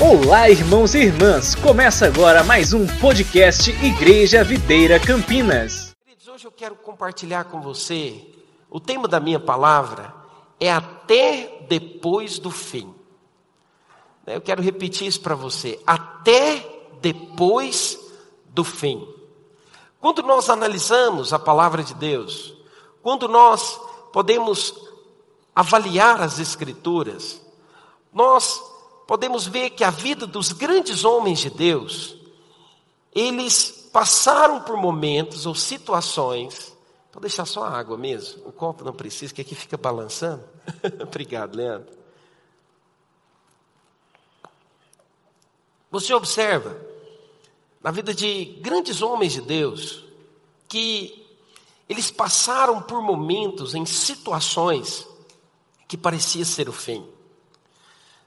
Olá, irmãos e irmãs! Começa agora mais um podcast Igreja Videira Campinas. Queridos, hoje eu quero compartilhar com você o tema da minha palavra é até depois do fim. Eu quero repetir isso para você. Até depois do fim. Quando nós analisamos a palavra de Deus, quando nós podemos avaliar as Escrituras, nós podemos ver que a vida dos grandes homens de Deus, eles passaram por momentos ou situações. Vou deixar só a água mesmo, o copo não precisa, que aqui fica balançando. Obrigado, Leandro. Você observa, na vida de grandes homens de Deus, que eles passaram por momentos, em situações, que parecia ser o fim.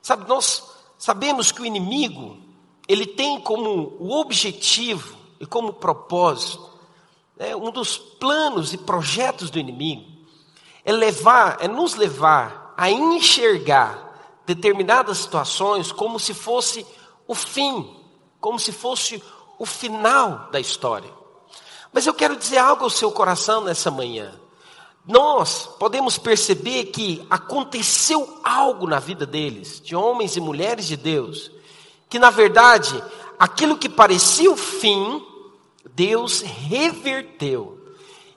Sabe, nós sabemos que o inimigo, ele tem como o objetivo e como propósito, né, um dos planos e projetos do inimigo, é levar, é nos levar a enxergar determinadas situações como se fosse o fim, como se fosse o final da história. Mas eu quero dizer algo ao seu coração nessa manhã nós podemos perceber que aconteceu algo na vida deles, de homens e mulheres de Deus, que na verdade, aquilo que parecia o fim, Deus reverteu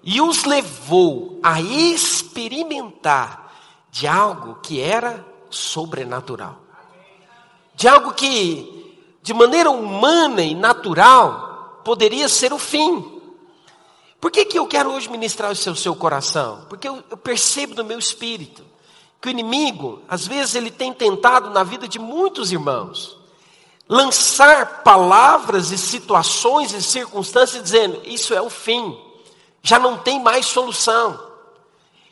e os levou a experimentar de algo que era sobrenatural. De algo que, de maneira humana e natural, poderia ser o fim. Por que, que eu quero hoje ministrar isso ao seu coração? Porque eu, eu percebo no meu espírito que o inimigo, às vezes, ele tem tentado na vida de muitos irmãos lançar palavras e situações e circunstâncias dizendo: Isso é o fim, já não tem mais solução.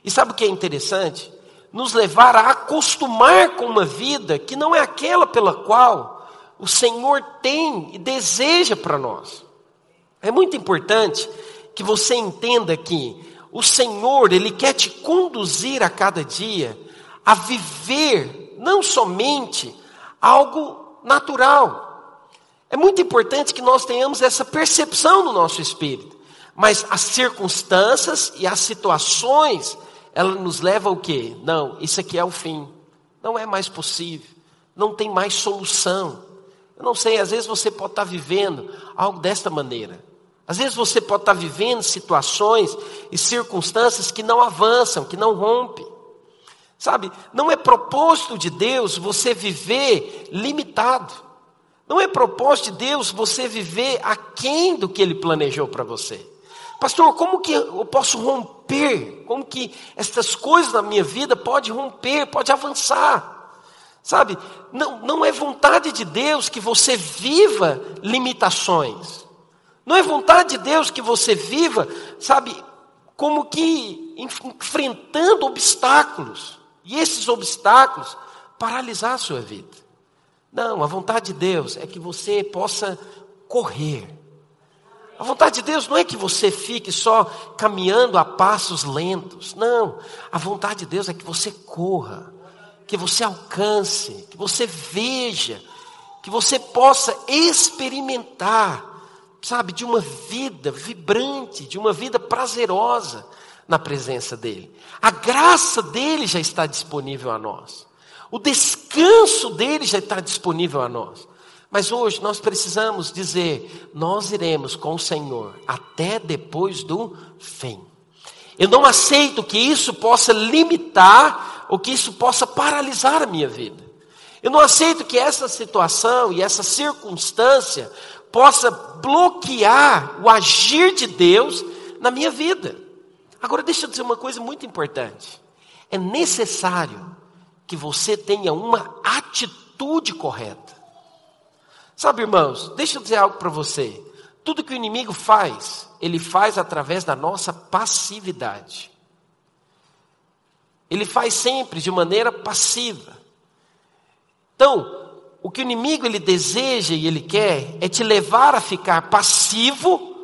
E sabe o que é interessante? Nos levar a acostumar com uma vida que não é aquela pela qual o Senhor tem e deseja para nós. É muito importante que você entenda que o Senhor, Ele quer te conduzir a cada dia a viver não somente algo natural. É muito importante que nós tenhamos essa percepção no nosso espírito. Mas as circunstâncias e as situações, ela nos leva ao quê? Não, isso aqui é o fim. Não é mais possível. Não tem mais solução. Eu não sei, às vezes você pode estar vivendo algo desta maneira. Às vezes você pode estar vivendo situações e circunstâncias que não avançam, que não rompem. Sabe, não é propósito de Deus você viver limitado. Não é propósito de Deus você viver aquém do que Ele planejou para você. Pastor, como que eu posso romper? Como que estas coisas na minha vida pode romper, pode avançar? Sabe, não, não é vontade de Deus que você viva limitações. Não é vontade de Deus que você viva, sabe, como que enfrentando obstáculos. E esses obstáculos paralisar a sua vida. Não, a vontade de Deus é que você possa correr. A vontade de Deus não é que você fique só caminhando a passos lentos. Não. A vontade de Deus é que você corra, que você alcance, que você veja, que você possa experimentar sabe, de uma vida vibrante, de uma vida prazerosa na presença dEle. A graça dEle já está disponível a nós. O descanso dEle já está disponível a nós. Mas hoje nós precisamos dizer: nós iremos com o Senhor até depois do fim. Eu não aceito que isso possa limitar ou que isso possa paralisar a minha vida. Eu não aceito que essa situação e essa circunstância possa bloquear o agir de Deus na minha vida. Agora, deixa eu dizer uma coisa muito importante. É necessário que você tenha uma atitude correta. Sabe, irmãos, deixa eu dizer algo para você. Tudo que o inimigo faz, ele faz através da nossa passividade. Ele faz sempre de maneira passiva. Então, o que o inimigo ele deseja e ele quer é te levar a ficar passivo,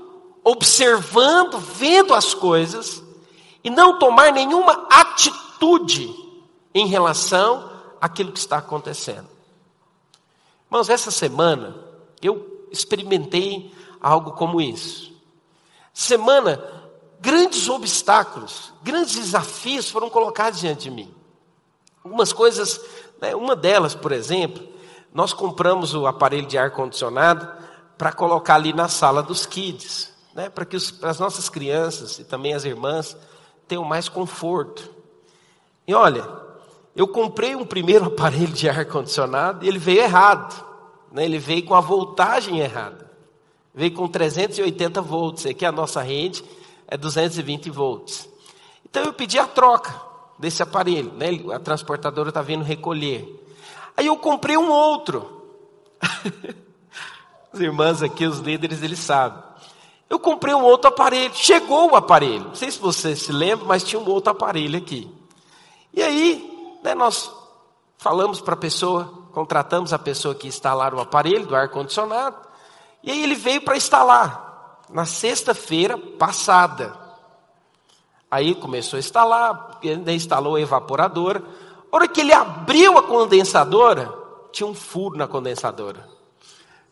observando, vendo as coisas e não tomar nenhuma atitude em relação àquilo que está acontecendo. Irmãos, essa semana eu experimentei algo como isso. Semana, grandes obstáculos, grandes desafios foram colocados diante de mim. Algumas coisas, né, uma delas, por exemplo, nós compramos o aparelho de ar-condicionado para colocar ali na sala dos kids, né, para que os, as nossas crianças e também as irmãs tenham mais conforto. E olha, eu comprei um primeiro aparelho de ar-condicionado e ele veio errado. Né, ele veio com a voltagem errada. Veio com 380 volts. Aqui a nossa rede é 220 volts. Então eu pedi a troca desse aparelho. Né, a transportadora está vindo recolher. Aí eu comprei um outro. As irmãs aqui, os líderes, eles sabem. Eu comprei um outro aparelho. Chegou o aparelho. Não sei se você se lembra, mas tinha um outro aparelho aqui. E aí, né, nós falamos para a pessoa, contratamos a pessoa que instalar o aparelho do ar-condicionado. E aí ele veio para instalar. Na sexta-feira passada. Aí começou a instalar, ainda instalou a evaporadora. A hora que ele abriu a condensadora, tinha um furo na condensadora.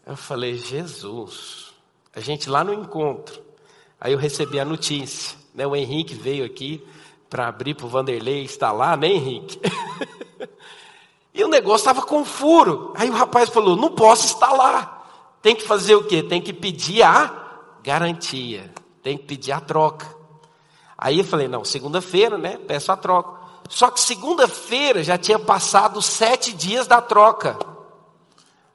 Eu falei, Jesus, a gente lá no encontro. Aí eu recebi a notícia, né? O Henrique veio aqui para abrir para o Vanderlei instalar, né, Henrique? e o negócio estava com furo. Aí o rapaz falou: não posso instalar. Tem que fazer o quê? Tem que pedir a garantia. Tem que pedir a troca. Aí eu falei: não, segunda-feira, né? Peço a troca. Só que segunda-feira já tinha passado sete dias da troca.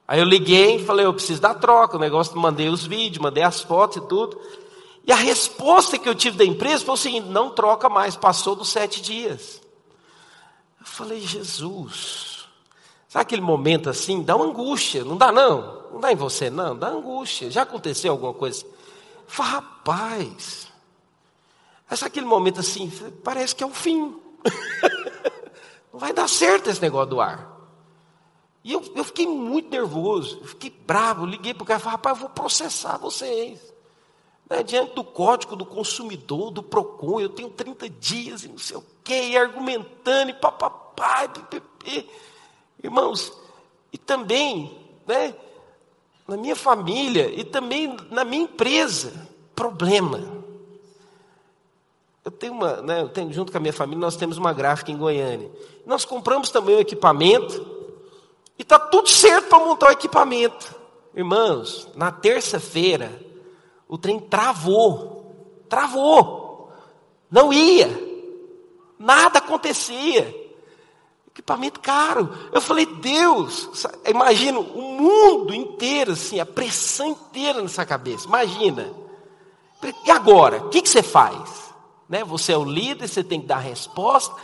Aí eu liguei e falei, eu preciso da troca. O negócio, mandei os vídeos, mandei as fotos e tudo. E a resposta que eu tive da empresa foi o seguinte: não troca mais, passou dos sete dias. Eu falei, Jesus, sabe aquele momento assim? Dá uma angústia, não dá não? Não dá em você não, dá angústia. Já aconteceu alguma coisa? Eu falei, rapaz, essa aquele momento assim, parece que é o fim. não vai dar certo esse negócio do ar. E eu, eu fiquei muito nervoso, fiquei bravo, liguei para o cara e falei, rapaz, vou processar vocês. Né, diante do código do consumidor, do PROCON, eu tenho 30 dias e não sei o quê, e argumentando, e papapá, e pipipi. Irmãos, e também, né, na minha família, e também na minha empresa, problema. Eu tenho uma, né, eu tenho, junto com a minha família, nós temos uma gráfica em Goiânia. Nós compramos também o equipamento, e está tudo certo para montar o equipamento. Irmãos, na terça-feira, o trem travou. Travou. Não ia. Nada acontecia. Equipamento caro. Eu falei, Deus, imagina o mundo inteiro, assim, a pressão inteira nessa cabeça. Imagina. E agora? O que, que você faz? Né? Você é o líder, você tem que dar resposta.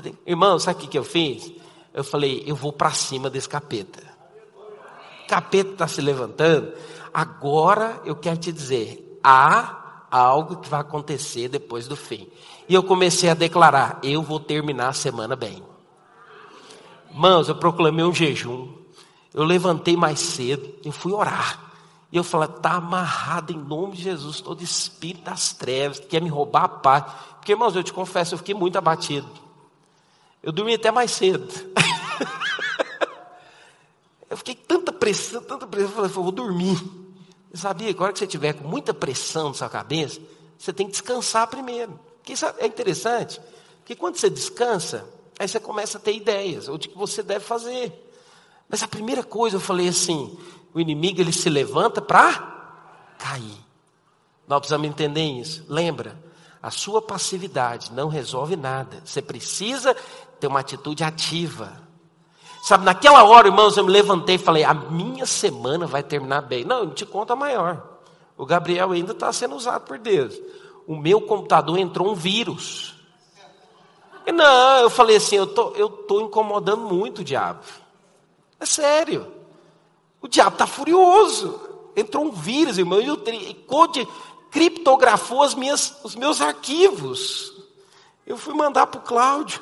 Tem... Irmão, sabe o que, eu fiz? Eu falei, eu vou para cima desse capeta. O capeta está se levantando. Agora eu quero te dizer, há algo que vai acontecer depois do fim. E eu comecei a declarar, eu vou terminar a semana bem. Mãos, eu proclamei um jejum. Eu levantei mais cedo e fui orar. E eu falei, está amarrado em nome de Jesus todo espírito das trevas que quer me roubar a paz. Porque, irmãos, eu te confesso, eu fiquei muito abatido. Eu dormi até mais cedo. eu fiquei tanta pressão, tanta pressão, eu falei, eu vou dormir. Você sabia que a hora que você tiver com muita pressão na sua cabeça, você tem que descansar primeiro. Porque isso é interessante, porque quando você descansa, aí você começa a ter ideias, ou de que você deve fazer. Mas a primeira coisa eu falei assim, o inimigo ele se levanta para cair. Nós precisamos entender isso. Lembra, a sua passividade não resolve nada. Você precisa ter uma atitude ativa. Sabe, naquela hora, irmãos, eu me levantei e falei: a minha semana vai terminar bem. Não, eu te conta maior. O Gabriel ainda está sendo usado por Deus. O meu computador entrou um vírus. E não, eu falei assim: eu tô, estou tô incomodando muito o diabo. É sério. O diabo está furioso. Entrou um vírus, irmão, e o code criptografou as minhas, os meus arquivos. Eu fui mandar para o Cláudio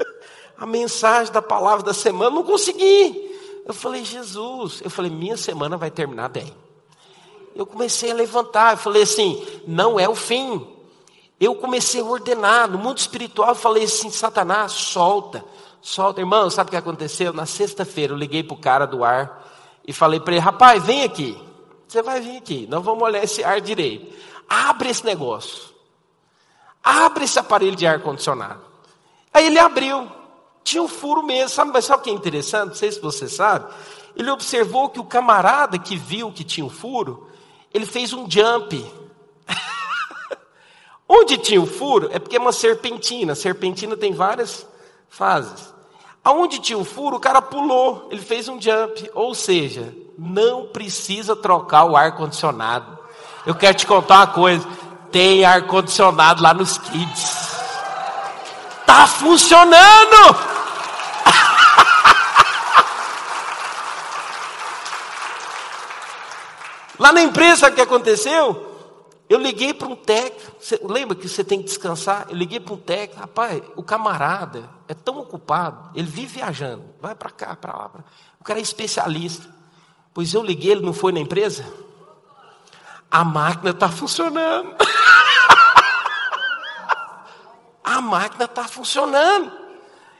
a mensagem da palavra da semana, não consegui. Eu falei, Jesus, eu falei, minha semana vai terminar bem. Eu comecei a levantar, eu falei assim, não é o fim. Eu comecei a ordenar, no mundo espiritual, eu falei assim, Satanás, solta, solta. Irmão, sabe o que aconteceu? Na sexta-feira eu liguei para o cara do ar, e falei para ele: rapaz, vem aqui. Você vai vir aqui, nós vamos olhar esse ar direito. Abre esse negócio. Abre esse aparelho de ar-condicionado. Aí ele abriu. Tinha um furo mesmo. Sabe, mas sabe o que é interessante? Não sei se você sabe. Ele observou que o camarada que viu que tinha um furo, ele fez um jump. Onde tinha o furo é porque é uma serpentina. serpentina tem várias fases. Aonde tinha o furo, o cara pulou, ele fez um jump. Ou seja, não precisa trocar o ar-condicionado. Eu quero te contar uma coisa: tem ar-condicionado lá nos kids. Tá funcionando! Lá na empresa, o que aconteceu? Eu liguei para um técnico, lembra que você tem que descansar? Eu liguei para um técnico, rapaz, o camarada é tão ocupado, ele vive viajando, vai para cá, para lá. Pra... O cara é especialista. Pois eu liguei, ele não foi na empresa? A máquina está funcionando. A máquina está funcionando.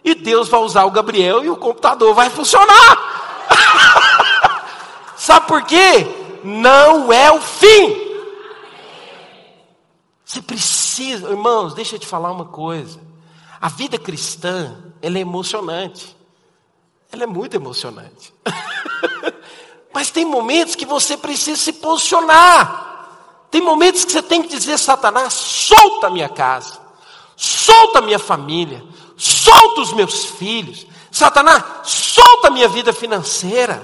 E Deus vai usar o Gabriel e o computador vai funcionar. Sabe por quê? Não é o fim. Você precisa, irmãos, deixa eu te falar uma coisa. A vida cristã, ela é emocionante. Ela é muito emocionante. Mas tem momentos que você precisa se posicionar. Tem momentos que você tem que dizer, Satanás, solta a minha casa. Solta a minha família. Solta os meus filhos. Satanás, solta a minha vida financeira.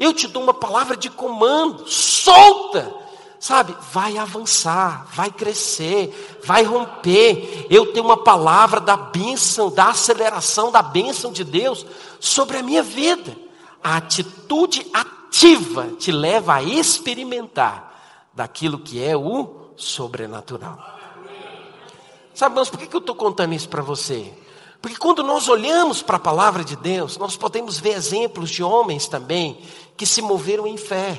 Eu te dou uma palavra de comando. Solta sabe, vai avançar, vai crescer, vai romper. Eu tenho uma palavra da bênção, da aceleração da bênção de Deus sobre a minha vida. A atitude ativa te leva a experimentar daquilo que é o sobrenatural. Sabe, irmãos, por que eu estou contando isso para você? Porque quando nós olhamos para a palavra de Deus, nós podemos ver exemplos de homens também que se moveram em fé.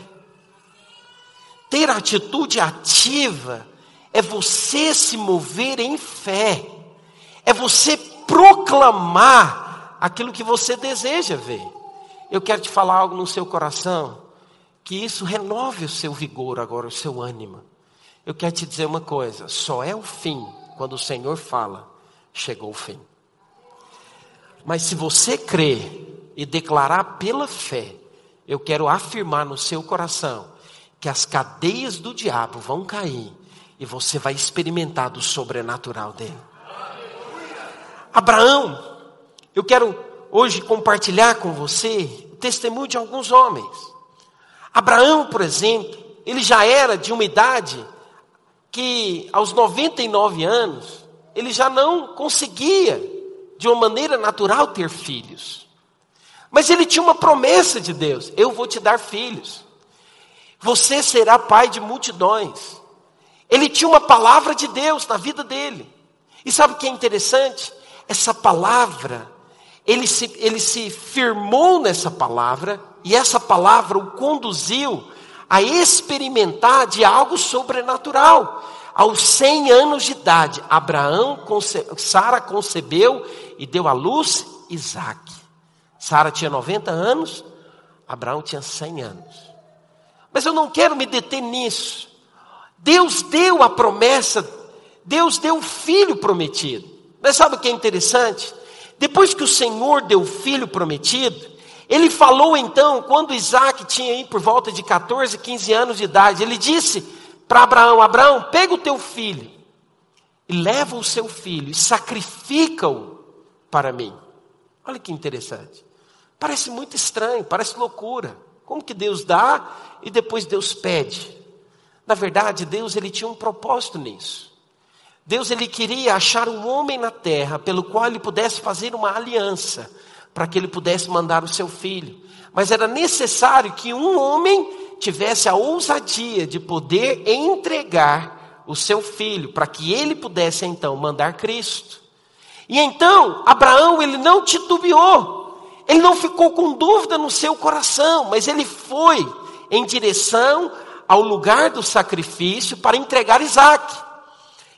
Ter atitude ativa é você se mover em fé, é você proclamar aquilo que você deseja ver. Eu quero te falar algo no seu coração, que isso renove o seu vigor agora, o seu ânimo. Eu quero te dizer uma coisa: só é o fim quando o Senhor fala, chegou o fim. Mas se você crer e declarar pela fé, eu quero afirmar no seu coração que as cadeias do diabo vão cair e você vai experimentar do sobrenatural dele. Abraão, eu quero hoje compartilhar com você o testemunho de alguns homens. Abraão, por exemplo, ele já era de uma idade que aos 99 anos, ele já não conseguia de uma maneira natural ter filhos. Mas ele tinha uma promessa de Deus: eu vou te dar filhos. Você será pai de multidões. Ele tinha uma palavra de Deus na vida dele. E sabe o que é interessante? Essa palavra, ele se, ele se firmou nessa palavra, e essa palavra o conduziu a experimentar de algo sobrenatural. Aos 100 anos de idade, Abraão, conce, Sara concebeu e deu à luz Isaac. Sara tinha 90 anos, Abraão tinha 100 anos. Mas eu não quero me deter nisso. Deus deu a promessa, Deus deu o filho prometido. Mas sabe o que é interessante? Depois que o Senhor deu o filho prometido, ele falou então, quando Isaac tinha aí por volta de 14, 15 anos de idade, ele disse para Abraão: Abraão, pega o teu filho e leva o seu filho e sacrifica-o para mim. Olha que interessante. Parece muito estranho, parece loucura. Como que Deus dá e depois Deus pede? Na verdade, Deus ele tinha um propósito nisso. Deus ele queria achar um homem na terra pelo qual ele pudesse fazer uma aliança, para que ele pudesse mandar o seu filho. Mas era necessário que um homem tivesse a ousadia de poder entregar o seu filho, para que ele pudesse então mandar Cristo. E então, Abraão ele não titubeou, ele não ficou com dúvida no seu coração, mas ele foi em direção ao lugar do sacrifício para entregar Isaac.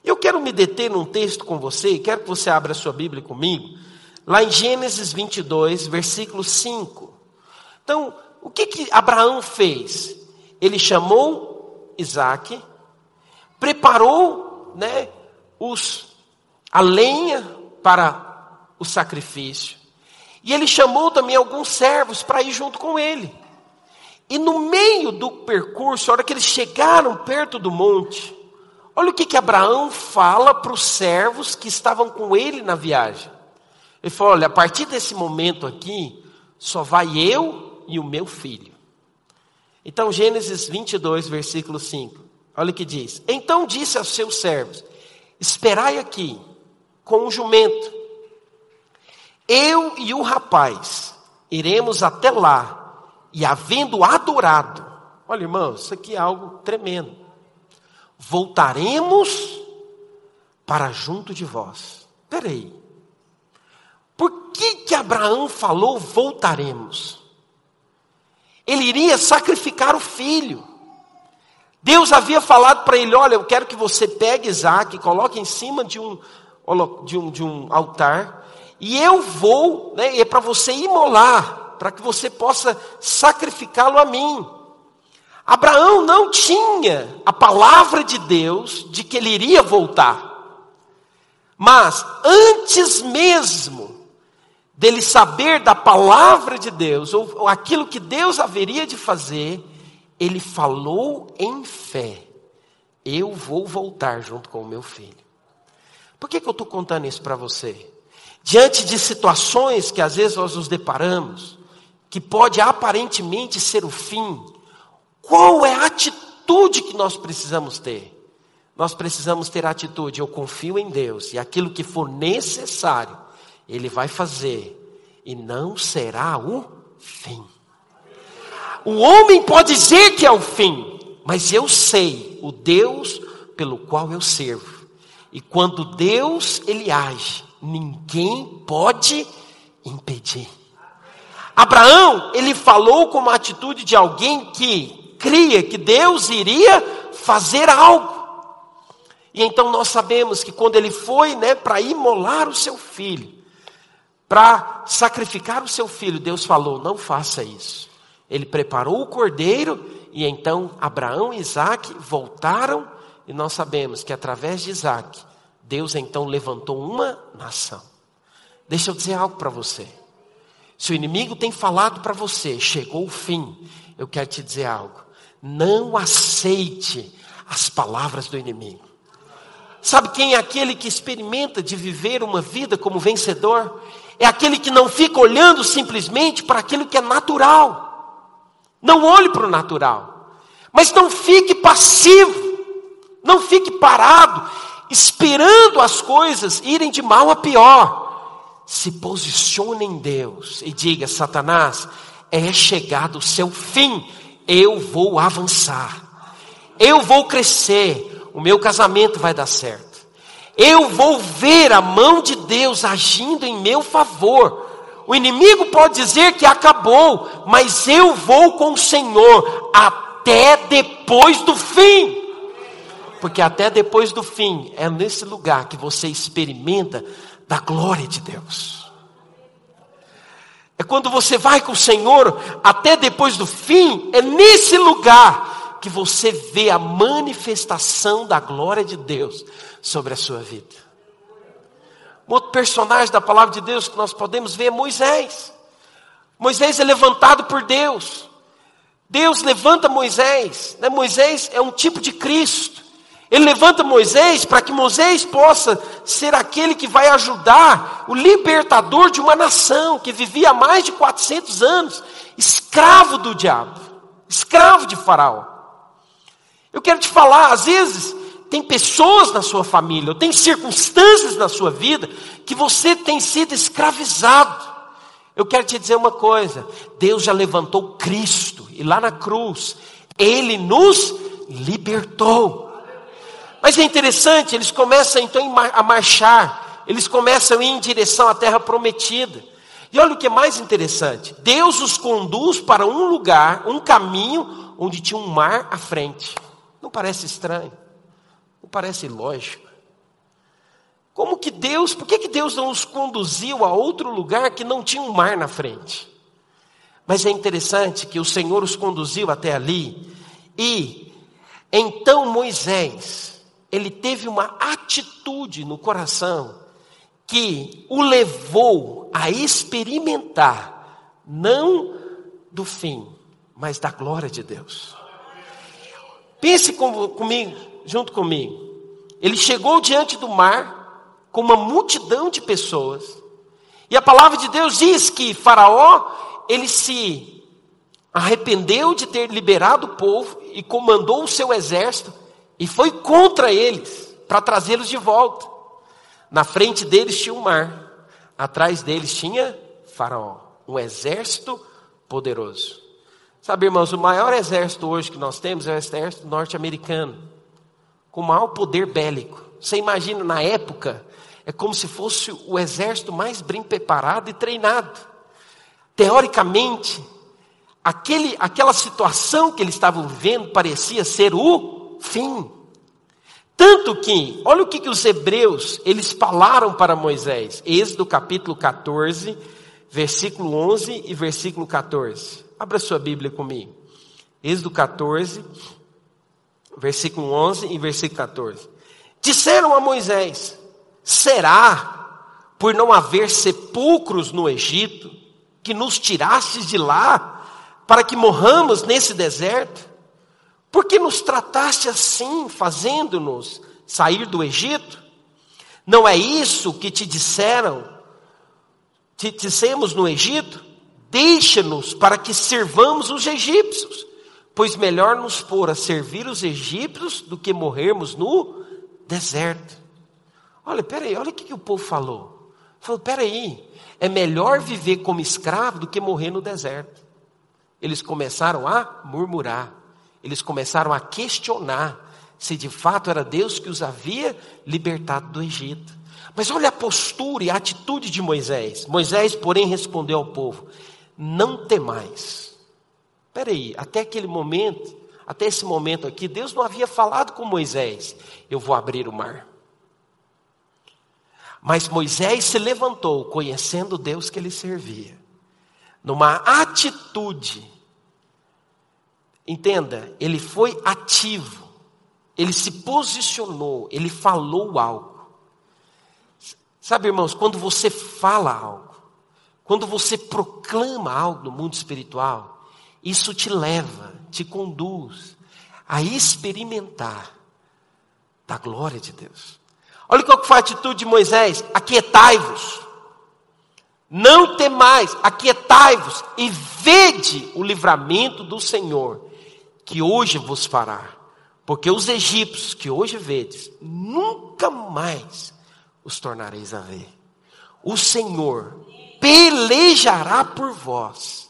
Eu quero me deter num texto com você, quero que você abra a sua Bíblia comigo, lá em Gênesis 22, versículo 5. Então, o que, que Abraão fez? Ele chamou Isaac, preparou né, os, a lenha para o sacrifício, e ele chamou também alguns servos para ir junto com ele. E no meio do percurso, a hora que eles chegaram perto do monte, olha o que, que Abraão fala para os servos que estavam com ele na viagem. Ele falou: Olha, a partir desse momento aqui, só vai eu e o meu filho. Então, Gênesis 22, versículo 5. Olha o que diz: Então disse aos seus servos: Esperai aqui, com o um jumento. Eu e o rapaz iremos até lá e havendo adorado, olha irmão, isso aqui é algo tremendo. Voltaremos para junto de vós. Peraí. Por que que Abraão falou voltaremos? Ele iria sacrificar o filho. Deus havia falado para ele: Olha, eu quero que você pegue Isaac, coloque em cima de um, de um, de um altar, e eu vou, né, é para você imolar para que você possa sacrificá-lo a mim. Abraão não tinha a palavra de Deus de que ele iria voltar. Mas antes mesmo dele saber da palavra de Deus, ou, ou aquilo que Deus haveria de fazer, ele falou em fé: Eu vou voltar junto com o meu filho. Por que, que eu estou contando isso para você? Diante de situações que às vezes nós nos deparamos, que pode aparentemente ser o fim, qual é a atitude que nós precisamos ter? Nós precisamos ter a atitude, eu confio em Deus, e aquilo que for necessário, Ele vai fazer, e não será o fim. O homem pode dizer que é o fim, mas eu sei o Deus pelo qual eu servo. E quando Deus ele age, ninguém pode impedir. Abraão, ele falou com uma atitude de alguém que cria que Deus iria fazer algo. E então nós sabemos que quando ele foi, né, para imolar o seu filho, para sacrificar o seu filho, Deus falou: "Não faça isso". Ele preparou o cordeiro e então Abraão e Isaac voltaram e nós sabemos que através de Isaac, Deus então levantou uma nação. Deixa eu dizer algo para você. Se o inimigo tem falado para você, chegou o fim, eu quero te dizer algo. Não aceite as palavras do inimigo. Sabe quem é aquele que experimenta de viver uma vida como vencedor? É aquele que não fica olhando simplesmente para aquilo que é natural. Não olhe para o natural. Mas não fique passivo. Não fique parado, esperando as coisas irem de mal a pior. Se posicione em Deus e diga: Satanás, é chegado o seu fim, eu vou avançar, eu vou crescer, o meu casamento vai dar certo, eu vou ver a mão de Deus agindo em meu favor. O inimigo pode dizer que acabou, mas eu vou com o Senhor até depois do fim. Porque até depois do fim é nesse lugar que você experimenta da glória de Deus. É quando você vai com o Senhor até depois do fim, é nesse lugar que você vê a manifestação da glória de Deus sobre a sua vida. Um outro personagem da palavra de Deus que nós podemos ver é Moisés. Moisés é levantado por Deus. Deus levanta Moisés. Né? Moisés é um tipo de Cristo. Ele levanta Moisés para que Moisés possa ser aquele que vai ajudar o libertador de uma nação que vivia há mais de 400 anos, escravo do diabo, escravo de Faraó. Eu quero te falar, às vezes, tem pessoas na sua família, ou tem circunstâncias na sua vida, que você tem sido escravizado. Eu quero te dizer uma coisa: Deus já levantou Cristo, e lá na cruz, Ele nos libertou. Mas é interessante, eles começam então a marchar, eles começam a ir em direção à terra prometida. E olha o que é mais interessante: Deus os conduz para um lugar, um caminho, onde tinha um mar à frente. Não parece estranho? Não parece lógico? Como que Deus, por que, que Deus não os conduziu a outro lugar que não tinha um mar na frente? Mas é interessante que o Senhor os conduziu até ali e então Moisés, ele teve uma atitude no coração que o levou a experimentar não do fim, mas da glória de Deus. Pense com, comigo, junto comigo. Ele chegou diante do mar com uma multidão de pessoas. E a palavra de Deus diz que Faraó, ele se arrependeu de ter liberado o povo e comandou o seu exército e foi contra eles para trazê-los de volta. Na frente deles tinha o um mar, atrás deles tinha Faraó, um exército poderoso. Sabe, irmãos, o maior exército hoje que nós temos é o exército norte-americano, com o maior poder bélico. Você imagina, na época, é como se fosse o exército mais bem preparado e treinado. Teoricamente, aquele, aquela situação que eles estavam vivendo parecia ser o fim. Tanto que, olha o que, que os hebreus, eles falaram para Moisés. Êxodo capítulo 14, versículo 11 e versículo 14. Abra sua Bíblia comigo. Êxodo 14, versículo 11 e versículo 14. Disseram a Moisés: Será por não haver sepulcros no Egito que nos tirastes de lá para que morramos nesse deserto? Por que nos trataste assim, fazendo-nos sair do Egito? Não é isso que te disseram? Te dissemos no Egito? Deixa-nos para que servamos os egípcios, pois melhor nos pôr a servir os egípcios do que morrermos no deserto. Olha, peraí, olha o que, que o povo falou. Falou, peraí, é melhor viver como escravo do que morrer no deserto. Eles começaram a murmurar, eles começaram a questionar se de fato era Deus que os havia libertado do Egito. Mas olha a postura e a atitude de Moisés. Moisés, porém, respondeu ao povo: não temais. Espera aí, até aquele momento, até esse momento aqui, Deus não havia falado com Moisés: eu vou abrir o mar. Mas Moisés se levantou, conhecendo Deus que ele servia, numa atitude. Entenda, ele foi ativo, ele se posicionou, ele falou algo. Sabe, irmãos, quando você fala algo, quando você proclama algo no mundo espiritual, isso te leva, te conduz a experimentar da glória de Deus. Olha qual foi a atitude de Moisés: aquietai-vos, não temais, aquietai-vos e vede o livramento do Senhor, que hoje vos fará. Porque os egípcios que hoje vedes, nunca mais os tornareis a ver. O Senhor pelejará por vós,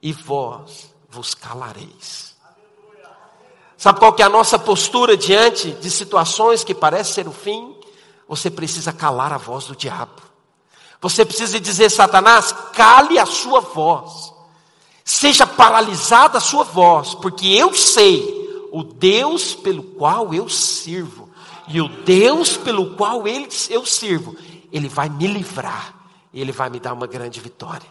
e vós vos calareis. Sabe qual que é a nossa postura diante de situações que parecem ser o fim? Você precisa calar a voz do diabo. Você precisa dizer, Satanás, cale a sua voz. Seja paralisada a sua voz, porque eu sei o Deus pelo qual eu sirvo. E o Deus pelo qual eu sirvo, Ele vai me livrar e Ele vai me dar uma grande vitória.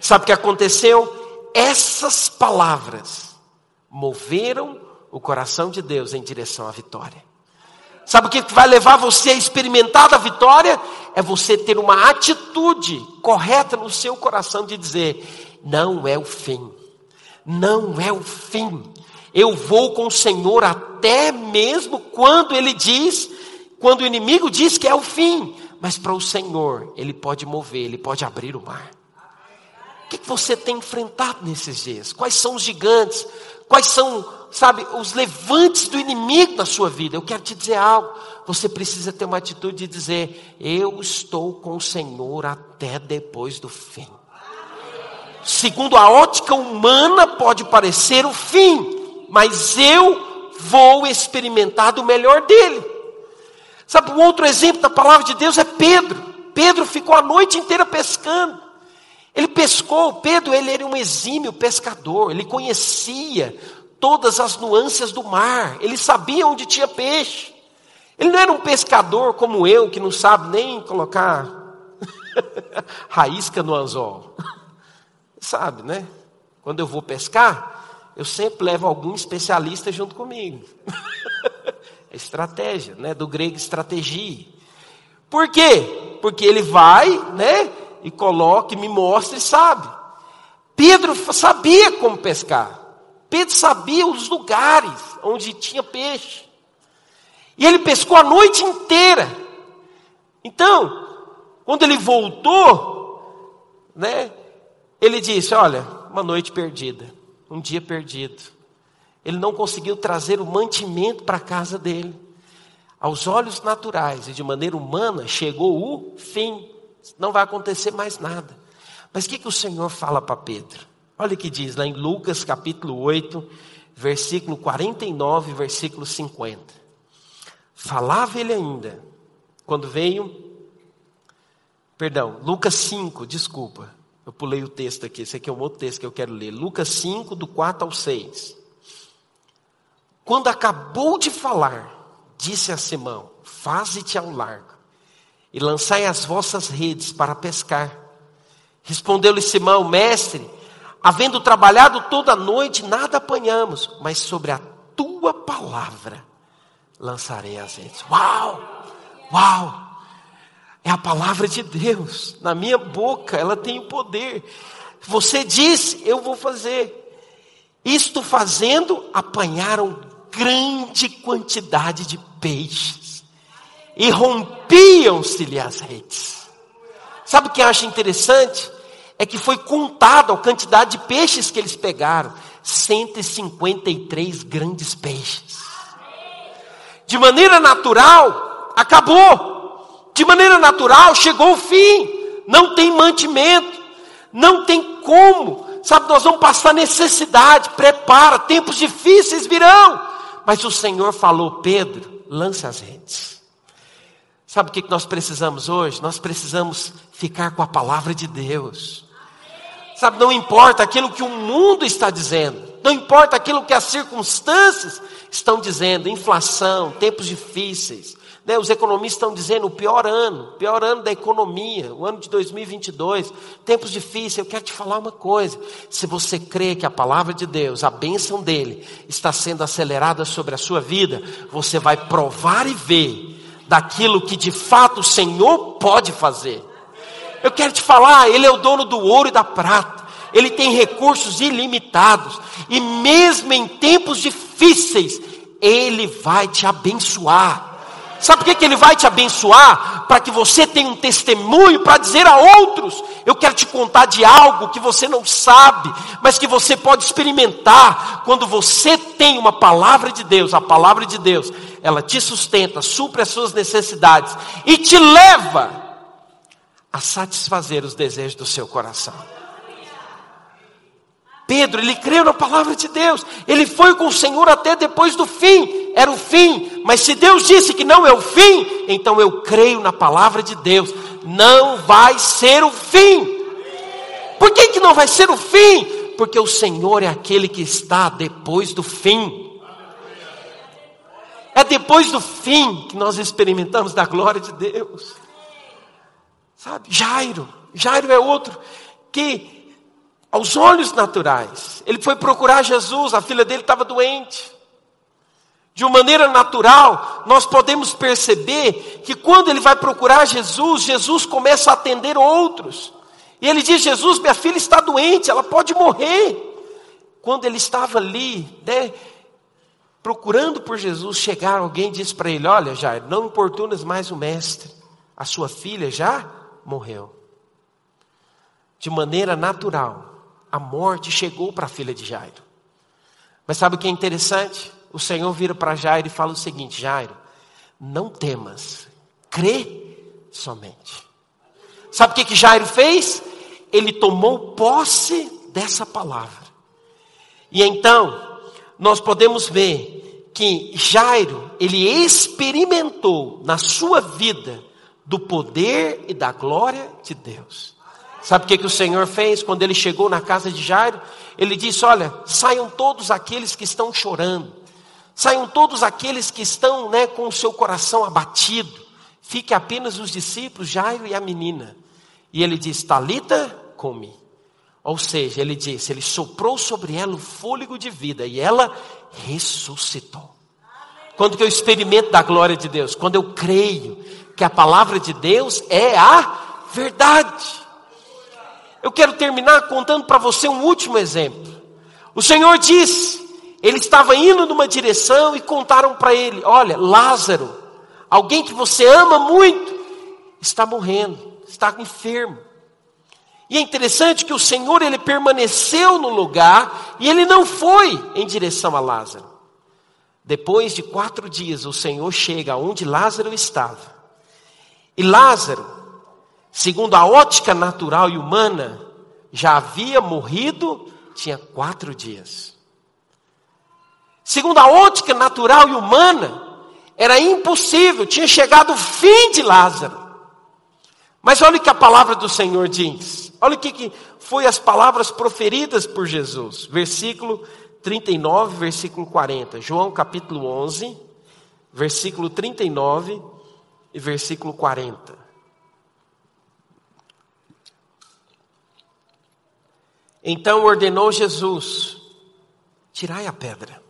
Sabe o que aconteceu? Essas palavras moveram o coração de Deus em direção à vitória. Sabe o que vai levar você a experimentar a vitória? É você ter uma atitude correta no seu coração de dizer: não é o fim, não é o fim. Eu vou com o Senhor até mesmo quando Ele diz, quando o inimigo diz que é o fim mas para o Senhor, Ele pode mover, Ele pode abrir o mar. O que você tem enfrentado nesses dias? Quais são os gigantes? Quais são, sabe, os levantes do inimigo na sua vida? Eu quero te dizer algo. Você precisa ter uma atitude de dizer: Eu estou com o Senhor até depois do fim. Segundo a ótica humana, pode parecer o fim, mas eu vou experimentar do melhor dele. Sabe, um outro exemplo da palavra de Deus é Pedro. Pedro ficou a noite inteira pescando. Ele pescou, Pedro, ele era um exímio pescador, ele conhecia todas as nuances do mar, ele sabia onde tinha peixe. Ele não era um pescador como eu, que não sabe nem colocar raísca no anzol. Sabe, né? Quando eu vou pescar, eu sempre levo algum especialista junto comigo. é estratégia, né? Do grego estratégia. Por quê? Porque ele vai, né? E coloca, e me mostra e sabe. Pedro sabia como pescar. Pedro sabia os lugares onde tinha peixe. E ele pescou a noite inteira. Então, quando ele voltou, né, ele disse: Olha, uma noite perdida, um dia perdido. Ele não conseguiu trazer o mantimento para a casa dele. Aos olhos naturais e de maneira humana, chegou o fim. Não vai acontecer mais nada. Mas o que, que o Senhor fala para Pedro? Olha o que diz lá em Lucas capítulo 8, versículo 49, versículo 50. Falava ele ainda, quando veio Perdão, Lucas 5, desculpa. Eu pulei o texto aqui, esse aqui é um outro texto que eu quero ler. Lucas 5, do 4 ao 6. Quando acabou de falar, disse a Simão: Faze-te ao largo e lançai as vossas redes para pescar. Respondeu-lhe Simão: Mestre, havendo trabalhado toda a noite, nada apanhamos, mas sobre a tua palavra lançarei as redes. Uau! Uau! É a palavra de Deus. Na minha boca ela tem o poder. Você disse, eu vou fazer. Isto fazendo, apanharam grande quantidade de peixes. E rompiam-se-lhe as redes. Sabe o que eu acho interessante? É que foi contado a quantidade de peixes que eles pegaram. 153 grandes peixes. De maneira natural, acabou de maneira natural, chegou o fim, não tem mantimento, não tem como, sabe, nós vamos passar necessidade, prepara, tempos difíceis virão, mas o Senhor falou, Pedro, lance as redes. Sabe o que nós precisamos hoje? Nós precisamos ficar com a palavra de Deus. Sabe, não importa aquilo que o mundo está dizendo, não importa aquilo que as circunstâncias estão dizendo, inflação, tempos difíceis, né, os economistas estão dizendo o pior ano, pior ano da economia, o ano de 2022, tempos difíceis. Eu quero te falar uma coisa: se você crê que a palavra de Deus, a bênção dele, está sendo acelerada sobre a sua vida, você vai provar e ver daquilo que de fato o Senhor pode fazer. Eu quero te falar, Ele é o dono do ouro e da prata. Ele tem recursos ilimitados. E mesmo em tempos difíceis, Ele vai te abençoar. Sabe por que, que Ele vai te abençoar? Para que você tenha um testemunho para dizer a outros. Eu quero te contar de algo que você não sabe, mas que você pode experimentar quando você tem uma palavra de Deus. A palavra de Deus, ela te sustenta, supre as suas necessidades e te leva a satisfazer os desejos do seu coração. Pedro, ele creu na palavra de Deus, ele foi com o Senhor até depois do fim, era o fim, mas se Deus disse que não é o fim, então eu creio na palavra de Deus, não vai ser o fim. Por que, que não vai ser o fim? Porque o Senhor é aquele que está depois do fim. É depois do fim que nós experimentamos da glória de Deus. Sabe, Jairo, Jairo é outro que aos olhos naturais. Ele foi procurar Jesus, a filha dele estava doente. De uma maneira natural, nós podemos perceber que quando ele vai procurar Jesus, Jesus começa a atender outros. E ele diz: Jesus, minha filha está doente, ela pode morrer. Quando ele estava ali, né, procurando por Jesus, chegar alguém disse para ele: Olha, Jair, não importunas mais o mestre, a sua filha já morreu. De maneira natural, a morte chegou para a filha de Jairo. Mas sabe o que é interessante? O Senhor vira para Jairo e fala o seguinte: Jairo, não temas, crê somente. Sabe o que, que Jairo fez? Ele tomou posse dessa palavra. E então, nós podemos ver que Jairo, ele experimentou na sua vida do poder e da glória de Deus. Sabe o que, que o Senhor fez quando ele chegou na casa de Jairo? Ele disse: Olha, saiam todos aqueles que estão chorando, saiam todos aqueles que estão né, com o seu coração abatido, fique apenas os discípulos, Jairo e a menina. E ele diz: Talita, come. Ou seja, ele disse, ele soprou sobre ela o fôlego de vida e ela ressuscitou. Quando que eu experimento da glória de Deus? Quando eu creio que a palavra de Deus é a verdade. Eu quero terminar contando para você um último exemplo. O Senhor disse, ele estava indo numa direção e contaram para ele: Olha, Lázaro, alguém que você ama muito, está morrendo, está enfermo. E é interessante que o Senhor ele permaneceu no lugar e ele não foi em direção a Lázaro. Depois de quatro dias, o Senhor chega onde Lázaro estava. E Lázaro, segundo a ótica natural e humana, já havia morrido, tinha quatro dias. Segundo a ótica natural e humana, era impossível, tinha chegado o fim de Lázaro. Mas olha o que a palavra do Senhor diz. Olha o que, que foi as palavras proferidas por Jesus. Versículo 39, versículo 40. João capítulo 11, versículo 39 e versículo 40. Então ordenou Jesus: tirai a pedra.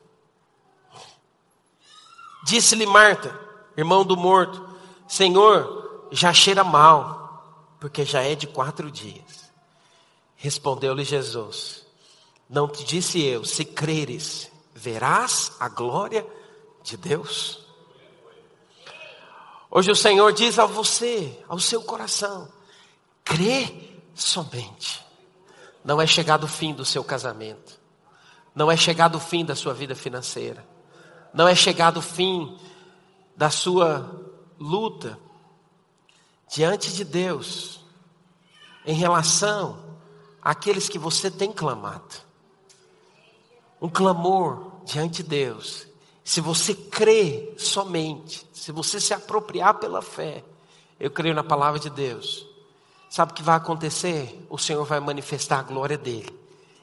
Disse-lhe Marta, irmão do morto: Senhor, já cheira mal, porque já é de quatro dias. Respondeu-lhe Jesus: Não te disse eu, se creres, verás a glória de Deus. Hoje o Senhor diz a você, ao seu coração: crê somente. Não é chegado o fim do seu casamento, não é chegado o fim da sua vida financeira não é chegado o fim da sua luta diante de Deus em relação àqueles que você tem clamado. Um clamor diante de Deus. Se você crê somente, se você se apropriar pela fé, eu creio na palavra de Deus. Sabe o que vai acontecer? O Senhor vai manifestar a glória dele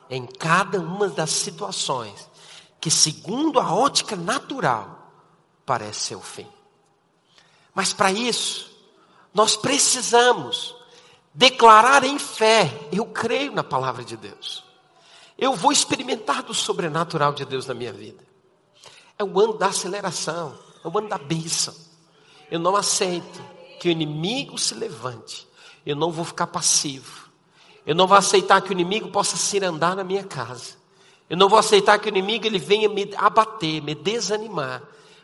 em cada uma das situações que, segundo a ótica natural, parece ser o fim. Mas para isso, nós precisamos declarar em fé: eu creio na palavra de Deus. Eu vou experimentar do sobrenatural de Deus na minha vida. É o ano da aceleração, é o ano da bênção. Eu não aceito que o inimigo se levante. Eu não vou ficar passivo. Eu não vou aceitar que o inimigo possa se andar na minha casa. Eu não vou aceitar que o inimigo ele venha me abater, me desanimar,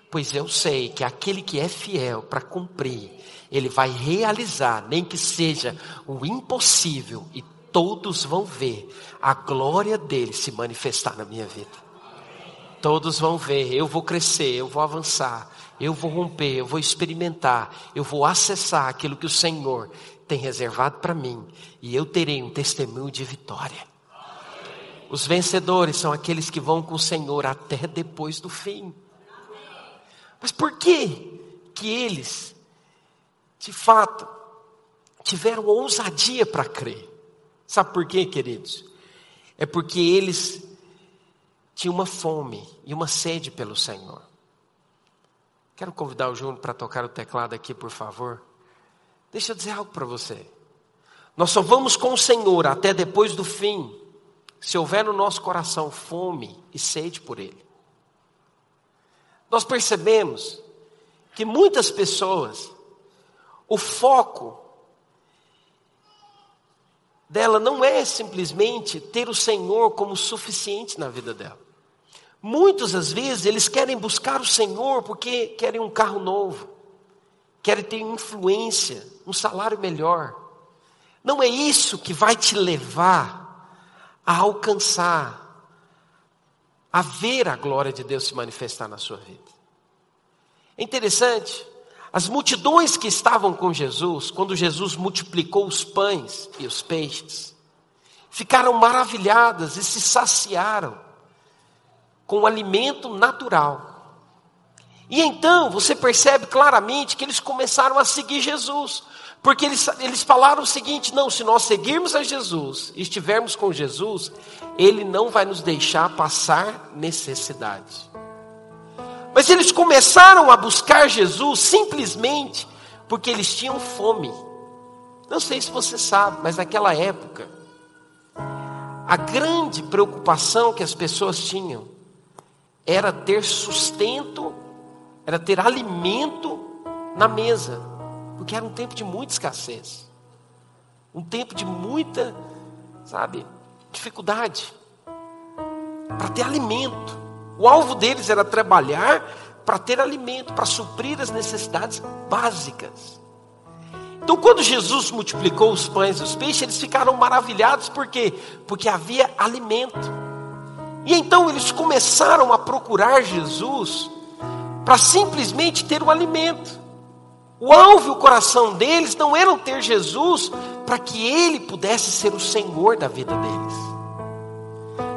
pois eu sei que aquele que é fiel para cumprir, ele vai realizar, nem que seja o impossível, e todos vão ver a glória dele se manifestar na minha vida. Todos vão ver, eu vou crescer, eu vou avançar, eu vou romper, eu vou experimentar, eu vou acessar aquilo que o Senhor tem reservado para mim, e eu terei um testemunho de vitória. Os vencedores são aqueles que vão com o Senhor até depois do fim. Mas por que que eles, de fato, tiveram ousadia para crer? Sabe por quê, queridos? É porque eles tinham uma fome e uma sede pelo Senhor. Quero convidar o Júnior para tocar o teclado aqui, por favor. Deixa eu dizer algo para você. Nós só vamos com o Senhor até depois do fim se houver no nosso coração fome e sede por Ele. Nós percebemos que muitas pessoas, o foco dela não é simplesmente ter o Senhor como suficiente na vida dela. Muitas às vezes eles querem buscar o Senhor porque querem um carro novo, querem ter influência, um salário melhor. Não é isso que vai te levar a alcançar, a ver a glória de Deus se manifestar na sua vida. É interessante, as multidões que estavam com Jesus, quando Jesus multiplicou os pães e os peixes, ficaram maravilhadas e se saciaram com o alimento natural. E então você percebe claramente que eles começaram a seguir Jesus, porque eles, eles falaram o seguinte: não, se nós seguirmos a Jesus, estivermos com Jesus, Ele não vai nos deixar passar necessidade. Mas eles começaram a buscar Jesus simplesmente porque eles tinham fome. Não sei se você sabe, mas naquela época, a grande preocupação que as pessoas tinham era ter sustento, era ter alimento na mesa, porque era um tempo de muita escassez, um tempo de muita, sabe, dificuldade para ter alimento. O alvo deles era trabalhar para ter alimento, para suprir as necessidades básicas. Então, quando Jesus multiplicou os pães e os peixes, eles ficaram maravilhados, por quê? Porque havia alimento. E então eles começaram a procurar Jesus para simplesmente ter o alimento. O alvo e o coração deles não eram ter Jesus para que ele pudesse ser o Senhor da vida deles.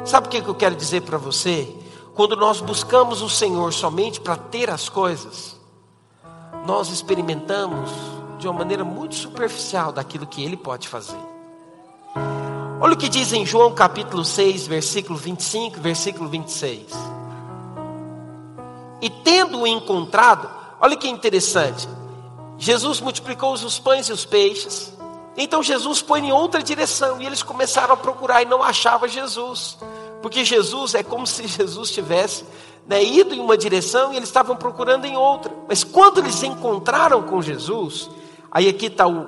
Sabe o que eu quero dizer para você? Quando nós buscamos o Senhor somente para ter as coisas, nós experimentamos de uma maneira muito superficial daquilo que Ele pode fazer. Olha o que diz em João capítulo 6, versículo 25, versículo 26. E tendo-o encontrado, olha que interessante, Jesus multiplicou os pães e os peixes, então Jesus foi em outra direção e eles começaram a procurar e não achava Jesus. Porque Jesus é como se Jesus tivesse né, ido em uma direção e eles estavam procurando em outra. Mas quando eles encontraram com Jesus, aí aqui está o,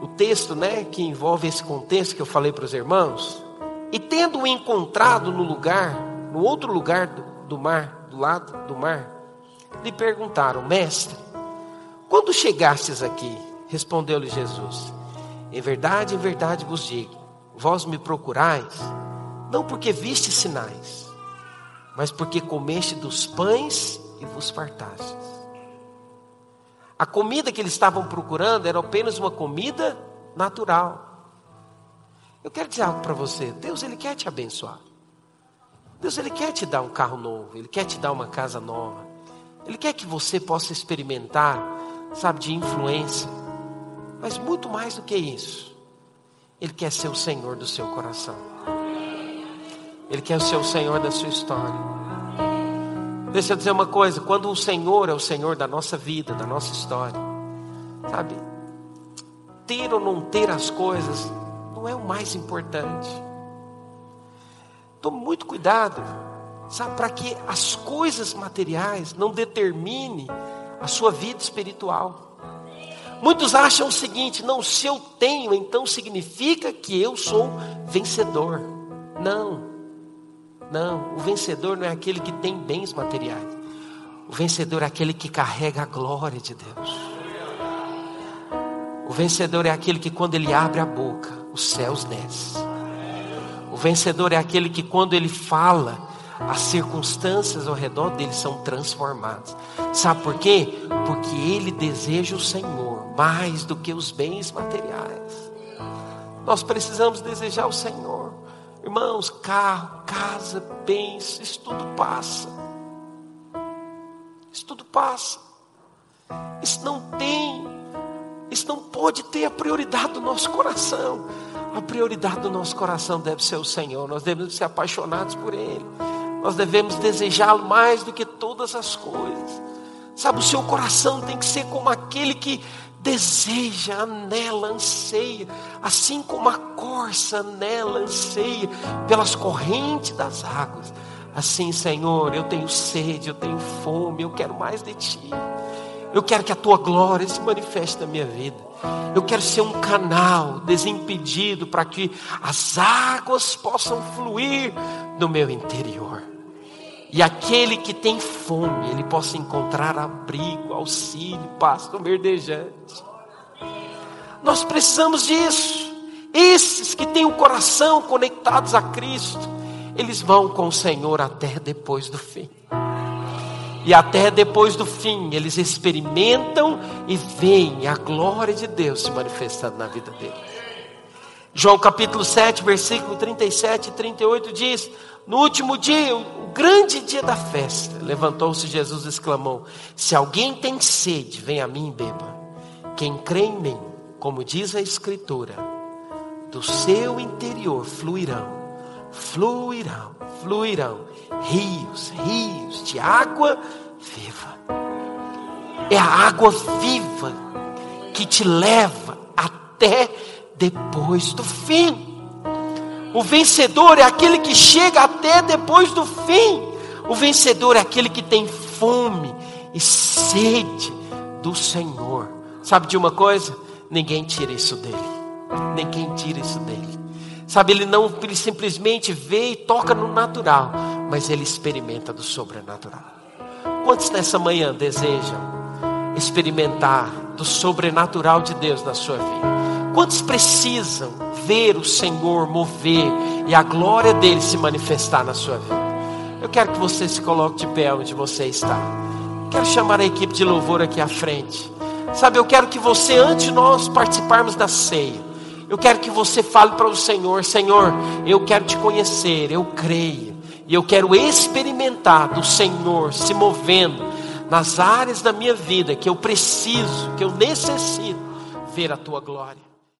o texto né, que envolve esse contexto que eu falei para os irmãos. E tendo-o encontrado no lugar, no outro lugar do, do mar, do lado do mar, lhe perguntaram, mestre, quando chegastes aqui? Respondeu-lhe Jesus: Em verdade, em verdade vos digo, vós me procurais não porque viste sinais, mas porque comeste dos pães e vos fartastes. A comida que eles estavam procurando era apenas uma comida natural. Eu quero dizer algo para você. Deus ele quer te abençoar. Deus ele quer te dar um carro novo, ele quer te dar uma casa nova. Ele quer que você possa experimentar, sabe, de influência. Mas muito mais do que isso, ele quer ser o Senhor do seu coração. Ele quer ser o Senhor da sua história. Deixa eu dizer uma coisa: quando o Senhor é o Senhor da nossa vida, da nossa história, sabe, ter ou não ter as coisas não é o mais importante. Tome muito cuidado, sabe, para que as coisas materiais não determinem a sua vida espiritual. Muitos acham o seguinte: não, se eu tenho, então significa que eu sou vencedor. Não. Não, o vencedor não é aquele que tem bens materiais. O vencedor é aquele que carrega a glória de Deus. O vencedor é aquele que quando ele abre a boca, os céus descem. O vencedor é aquele que quando ele fala, as circunstâncias ao redor dele são transformadas. Sabe por quê? Porque ele deseja o Senhor mais do que os bens materiais. Nós precisamos desejar o Senhor. Irmãos, carro, casa, bens, isso tudo passa. Isso tudo passa. Isso não tem, isso não pode ter a prioridade do nosso coração. A prioridade do nosso coração deve ser o Senhor. Nós devemos ser apaixonados por Ele. Nós devemos desejá-lo mais do que todas as coisas. Sabe, o seu coração tem que ser como aquele que deseja, anela, anseia, assim como a corça anela, anseia pelas correntes das águas. Assim, Senhor, eu tenho sede, eu tenho fome, eu quero mais de Ti. Eu quero que a Tua glória se manifeste na minha vida. Eu quero ser um canal desimpedido para que as águas possam fluir no meu interior. E aquele que tem fome, ele possa encontrar abrigo, auxílio, pasto verdejante. Nós precisamos disso. Esses que têm o coração conectados a Cristo, eles vão com o Senhor até depois do fim. E até depois do fim, eles experimentam e veem a glória de Deus se manifestando na vida deles. João capítulo 7, versículo 37 e 38 diz: no último dia, o grande dia da festa, levantou-se Jesus e exclamou: Se alguém tem sede, vem a mim e beba. Quem crê em mim, como diz a Escritura, do seu interior fluirão, fluirão, fluirão rios, rios de água viva. É a água viva que te leva até depois do fim. O vencedor é aquele que chega até depois do fim. O vencedor é aquele que tem fome e sede do Senhor. Sabe de uma coisa? Ninguém tira isso dele. Ninguém tira isso dele. Sabe, ele não simplesmente vê e toca no natural, mas ele experimenta do sobrenatural. Quantos nessa manhã desejam experimentar do sobrenatural de Deus na sua vida? Quantos precisam ver o Senhor mover e a glória dele se manifestar na sua vida? Eu quero que você se coloque de pé onde você está. Quero chamar a equipe de louvor aqui à frente. Sabe, eu quero que você, antes de nós participarmos da ceia, eu quero que você fale para o Senhor: Senhor, eu quero te conhecer, eu creio, e eu quero experimentar do Senhor se movendo nas áreas da minha vida que eu preciso, que eu necessito ver a tua glória.